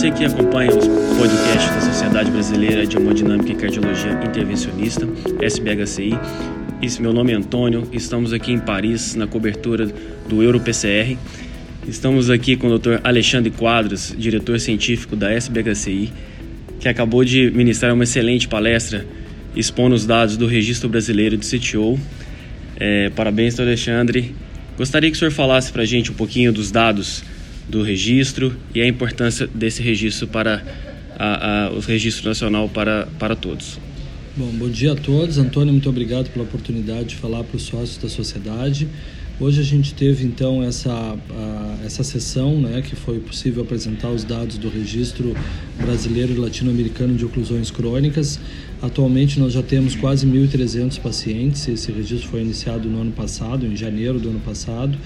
você que acompanha os podcasts da Sociedade Brasileira de Hemodinâmica e Cardiologia Intervencionista, SBHCI. Esse meu nome é Antônio, estamos aqui em Paris na cobertura do EuroPCR. Estamos aqui com o Dr. Alexandre Quadros, diretor científico da SBHCI, que acabou de ministrar uma excelente palestra expondo os dados do Registro Brasileiro de CTO. É, parabéns, Dr. Alexandre. Gostaria que o senhor falasse para a gente um pouquinho dos dados do registro e a importância desse registro para a, a, o registro nacional para, para todos. Bom, bom dia a todos. Antônio, muito obrigado pela oportunidade de falar para os sócios da sociedade. Hoje a gente teve então essa, a, essa sessão, né, que foi possível apresentar os dados do registro brasileiro e latino-americano de oclusões crônicas. Atualmente nós já temos quase 1.300 pacientes. Esse registro foi iniciado no ano passado, em janeiro do ano passado.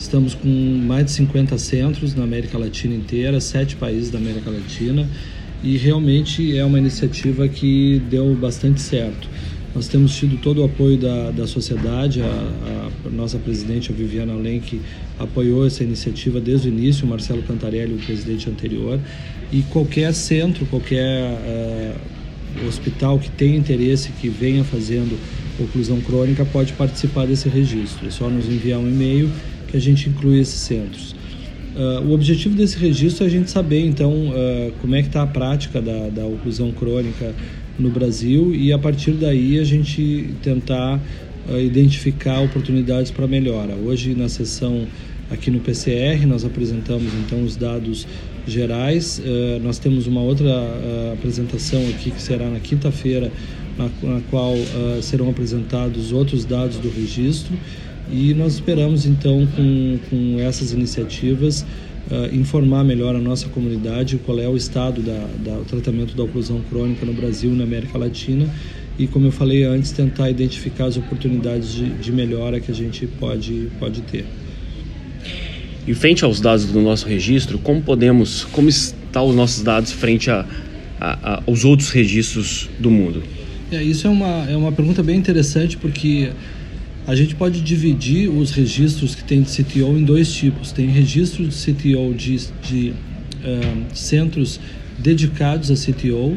Estamos com mais de 50 centros na América Latina inteira, sete países da América Latina, e realmente é uma iniciativa que deu bastante certo. Nós temos tido todo o apoio da, da sociedade, a, a nossa presidente, a Viviana Lenk, apoiou essa iniciativa desde o início, o Marcelo Cantarelli, o presidente anterior, e qualquer centro, qualquer uh, hospital que tenha interesse, que venha fazendo oclusão crônica, pode participar desse registro. É só nos enviar um e-mail que a gente inclui esses centros. Uh, o objetivo desse registro é a gente saber, então, uh, como é que está a prática da, da oclusão crônica no Brasil e, a partir daí, a gente tentar uh, identificar oportunidades para melhora. Hoje, na sessão aqui no PCR, nós apresentamos, então, os dados gerais. nós temos uma outra apresentação aqui, que será na quinta-feira, na, na, qual serão apresentados outros dados do registro e nós esperamos então com, com essas iniciativas uh, informar melhor a nossa comunidade qual é o estado da, da, do tratamento da oclusão crônica no Brasil e na América Latina e como eu falei antes tentar identificar as oportunidades de, de melhora que a gente pode pode ter. Em frente aos dados do nosso registro, como podemos, como estão os nossos dados frente a, a, a, aos outros registros do mundo? É, isso é uma, é uma pergunta bem interessante porque a gente pode dividir os registros que tem de CTO em dois tipos. Tem registro de CTO de, de uh, centros dedicados a CTO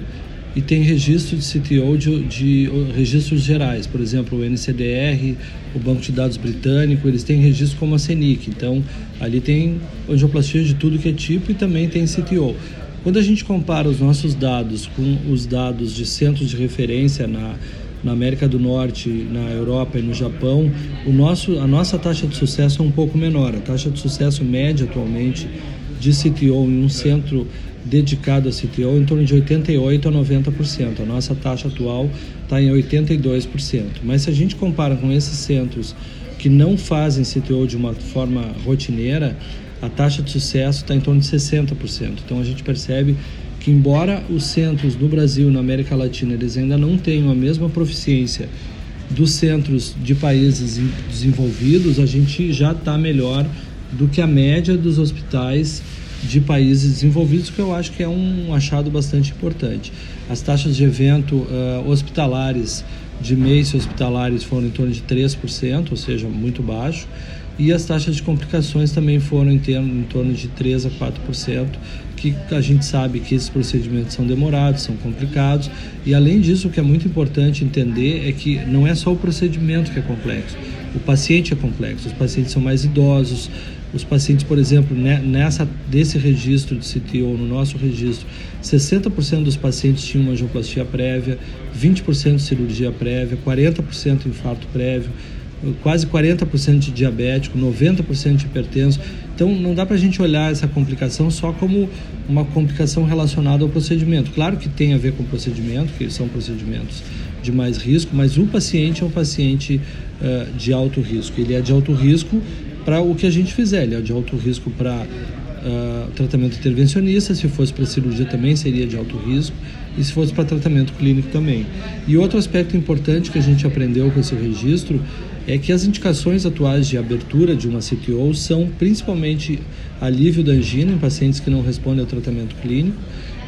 e tem registro de CTO de, de, registros gerais, por exemplo, o NCDR, o Banco de Dados Britânico, eles têm registro como a CENIC, então ali tem angioplastia de tudo que é tipo e também tem CTO. Quando a gente compara os nossos dados com os dados de centros de referência na na América do Norte, na Europa e no Japão, o nosso, a nossa taxa de sucesso é um pouco menor. A taxa de sucesso média atualmente de CTO em um centro dedicado a CTO é em torno de 88 a 90%. A nossa taxa atual está em 82%. Mas se a gente compara com esses centros que não fazem CTO de uma forma rotineira, a taxa de sucesso está em torno de 60%. Então a gente percebe que embora os centros no Brasil e na América Latina eles ainda não tenham a mesma proficiência dos centros de países desenvolvidos, a gente já está melhor do que a média dos hospitais de países desenvolvidos, que eu acho que é um achado bastante importante. As taxas de evento uh, hospitalares, de mês hospitalares, foram em torno de 3%, ou seja, muito baixo e as taxas de complicações também foram em, termo, em torno de 3 a 4%, que a gente sabe que esses procedimentos são demorados, são complicados, e além disso, o que é muito importante entender é que não é só o procedimento que é complexo, o paciente é complexo, os pacientes são mais idosos, os pacientes, por exemplo, nessa desse registro de CTO, no nosso registro, 60% dos pacientes tinham angioplastia prévia, 20% de cirurgia prévia, 40% infarto prévio, quase 40% de diabético, 90% de hipertenso. Então não dá para a gente olhar essa complicação só como uma complicação relacionada ao procedimento. Claro que tem a ver com o procedimento, que são procedimentos de mais risco, mas o paciente é um paciente uh, de alto risco. Ele é de alto risco para o que a gente fizer, ele é de alto risco para uh, tratamento intervencionista, se fosse para cirurgia também seria de alto risco e se fosse para tratamento clínico também. E outro aspecto importante que a gente aprendeu com esse registro é que as indicações atuais de abertura de uma CTO são principalmente alívio da angina em pacientes que não respondem ao tratamento clínico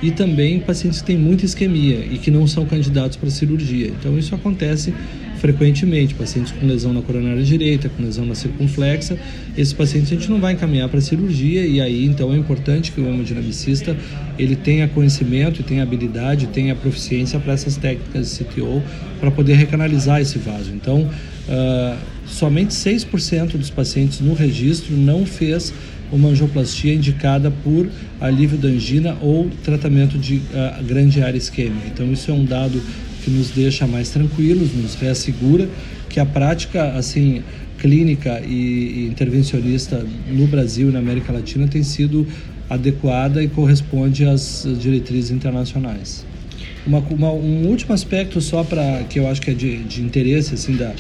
e também pacientes que têm muita isquemia e que não são candidatos para cirurgia. Então isso acontece frequentemente, pacientes com lesão na coronária direita, com lesão na circunflexa, esses pacientes a gente não vai encaminhar para cirurgia e aí então é importante que o hemodinamicista ele tenha conhecimento, tenha habilidade, tenha proficiência para essas técnicas de CTO para poder recanalizar esse vaso. Então, uh, somente 6% dos pacientes no registro não fez uma angioplastia indicada por alívio da angina ou tratamento de uh, grande área isquêmica. Então, isso é um dado que nos deixa mais tranquilos, nos reassegura que a prática assim clínica e, intervencionista no Brasil e na América Latina tem sido adequada e corresponde às diretrizes internacionais. Uma, uma, um último aspecto só para que eu acho que é de, de interesse assim da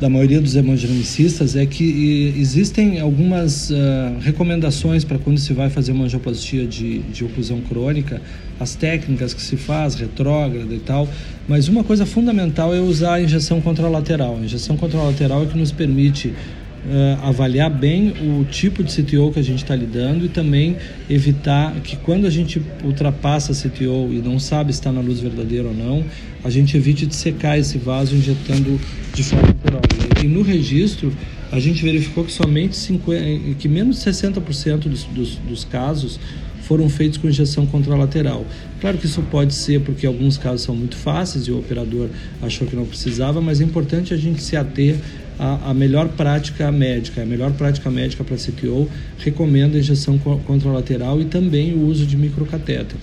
da maioria dos hemodinamicistas é que existem algumas uh, recomendações para quando se vai fazer uma angioplastia de, de oclusão crônica, as técnicas que se faz, retrógrada e tal, mas uma coisa fundamental é usar a injeção contralateral. A injeção contralateral é que nos permite Uh, avaliar bem o tipo de CTO que a gente está lidando e também evitar que quando a gente ultrapassa CTO e não sabe se está na luz verdadeira ou não, a gente evite de secar esse vaso injetando de forma natural. E no registro, a gente verificou que somente 50, que menos de 60% dos, dos, dos casos foram feitos com injeção contralateral. Claro que isso pode ser porque alguns casos são muito fáceis e o operador achou que não precisava, mas é importante a gente se ater à, à melhor prática médica. A melhor prática médica para CTO recomenda a injeção contralateral e também o uso de microcatéter.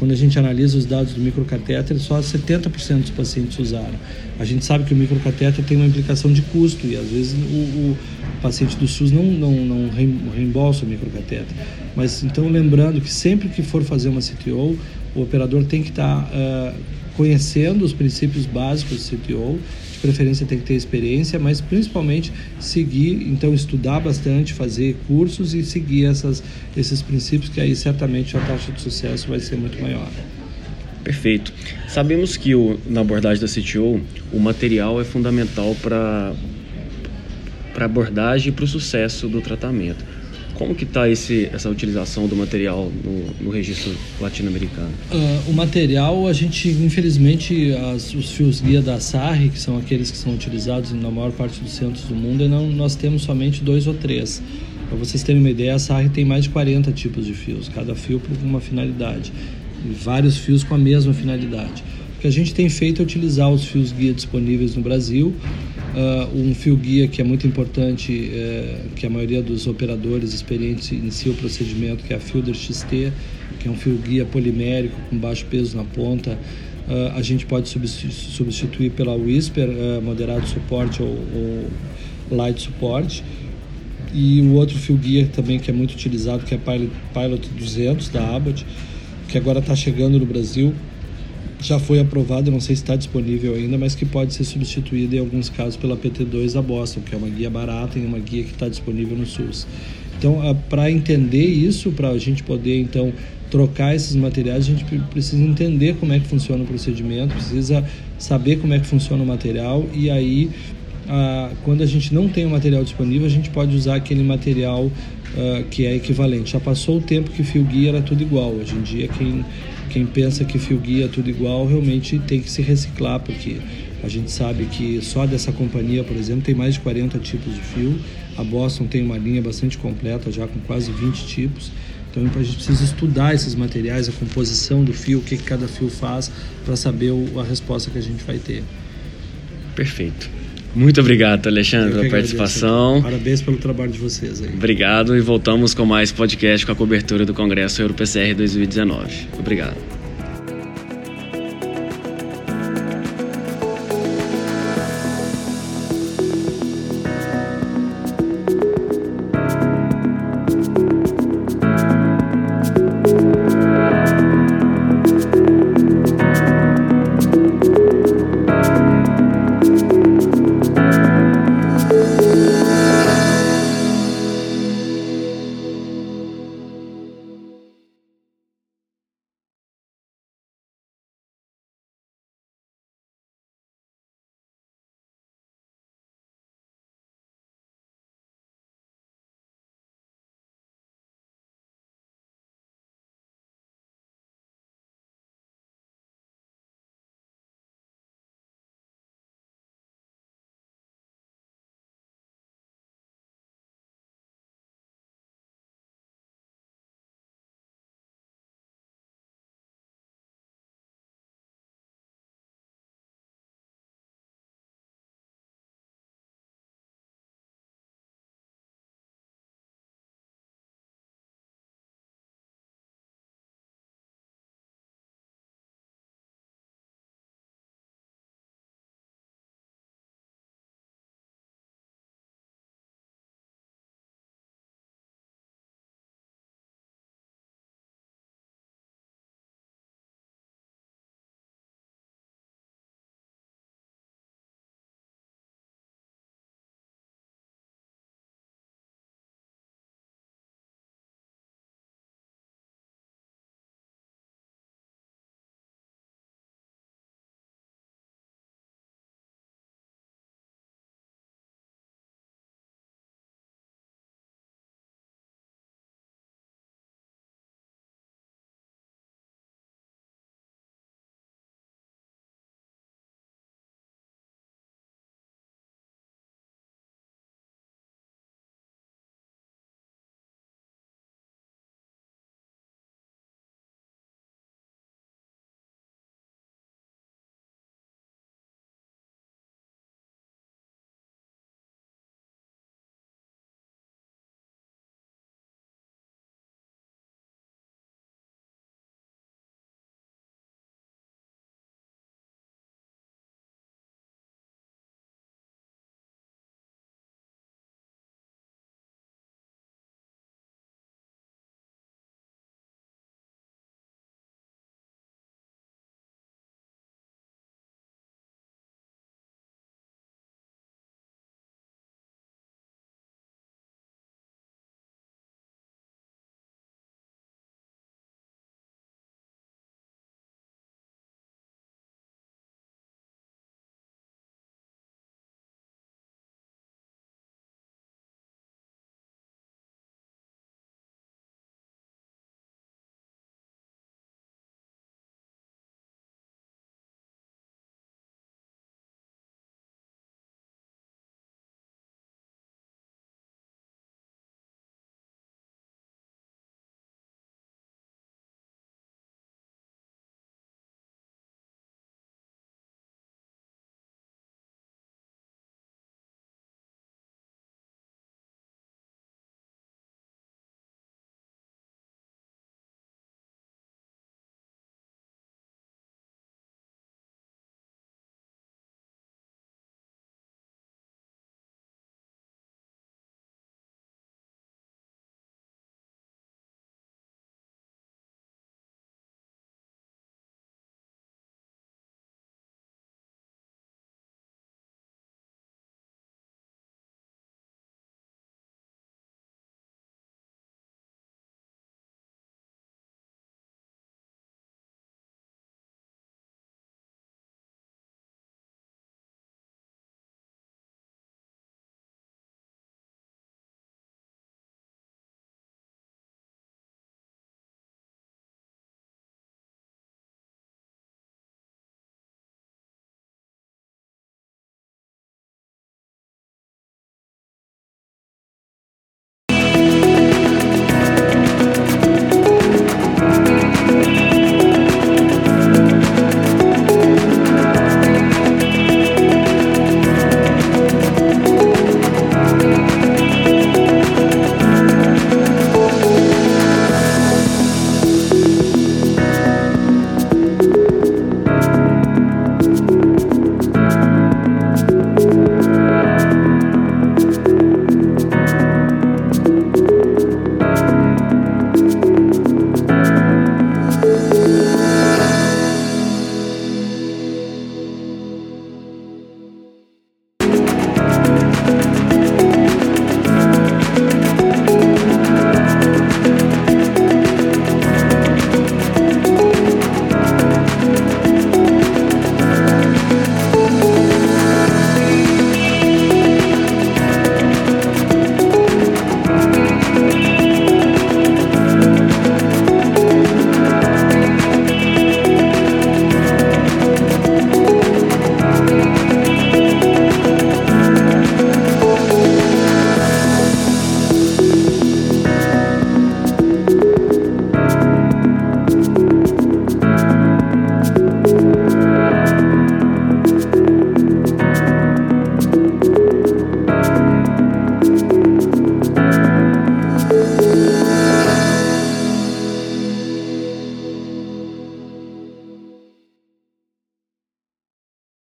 Quando a gente analisa os dados do microcatéter, só 70% dos pacientes usaram. A gente sabe que o microcatéter tem uma implicação de custo e às vezes o, o paciente do SUS não, não, não reembolsa o microcatéter. Mas então lembrando que sempre que for fazer uma CTO, o operador tem que estar uh, conhecendo os princípios básicos do CTO de preferência tem que ter experiência, mas principalmente seguir, então estudar bastante, fazer cursos e seguir essas, esses princípios, que aí certamente a taxa de sucesso vai ser muito maior. Perfeito. Sabemos que o, na abordagem da CTO, o material é fundamental para a abordagem e para o sucesso do tratamento. Como que está essa utilização do material no, no registro latino-americano? Uh, o material, a gente, infelizmente, as, os fios guia da SARRI, que são aqueles que são utilizados na maior parte dos centros do mundo, não, nós temos somente dois ou três. Para vocês terem uma ideia, a SARRI tem mais de 40 tipos de fios, cada fio por uma finalidade, e vários fios com a mesma finalidade. O que a gente tem feito é utilizar os fios guia disponíveis no Brasil, Uh, um fio guia que é muito importante, é, que a maioria dos operadores experientes inicia o procedimento, que é a Fielder XT, que é um fio guia polimérico com baixo peso na ponta. Uh, a gente pode substituir pela Whisper, uh, moderado suporte ou, ou, light suporte. E o outro fio guia também que é muito utilizado, que é a Pilot 200 da Abbott, que agora está chegando no Brasil já foi aprovado, não sei se está disponível ainda, mas que pode ser substituída em alguns casos pela PT2 da Boston, que é uma guia barata e uma guia que está disponível no SUS. Então, para entender isso, para a gente poder então trocar esses materiais, a gente precisa entender como é que funciona o procedimento, precisa saber como é que funciona o material e aí a, quando a gente não tem o material disponível, a gente pode usar aquele material uh, que é equivalente. Já passou o tempo que fio guia era tudo igual. Hoje em dia, quem quem pensa que fio guia é tudo igual realmente tem que se reciclar, porque a gente sabe que só dessa companhia, por exemplo, tem mais de 40 tipos de fio. A Boston tem uma linha bastante completa, já com quase 20 tipos. Então a gente precisa estudar esses materiais, a composição do fio, o que cada fio faz, para saber a resposta que a gente vai ter. Perfeito. Muito obrigado, Alexandre, pela participação. Parabéns pelo trabalho de vocês aí. Obrigado e voltamos com mais podcast com a cobertura do Congresso EuroPCR 2019. Obrigado.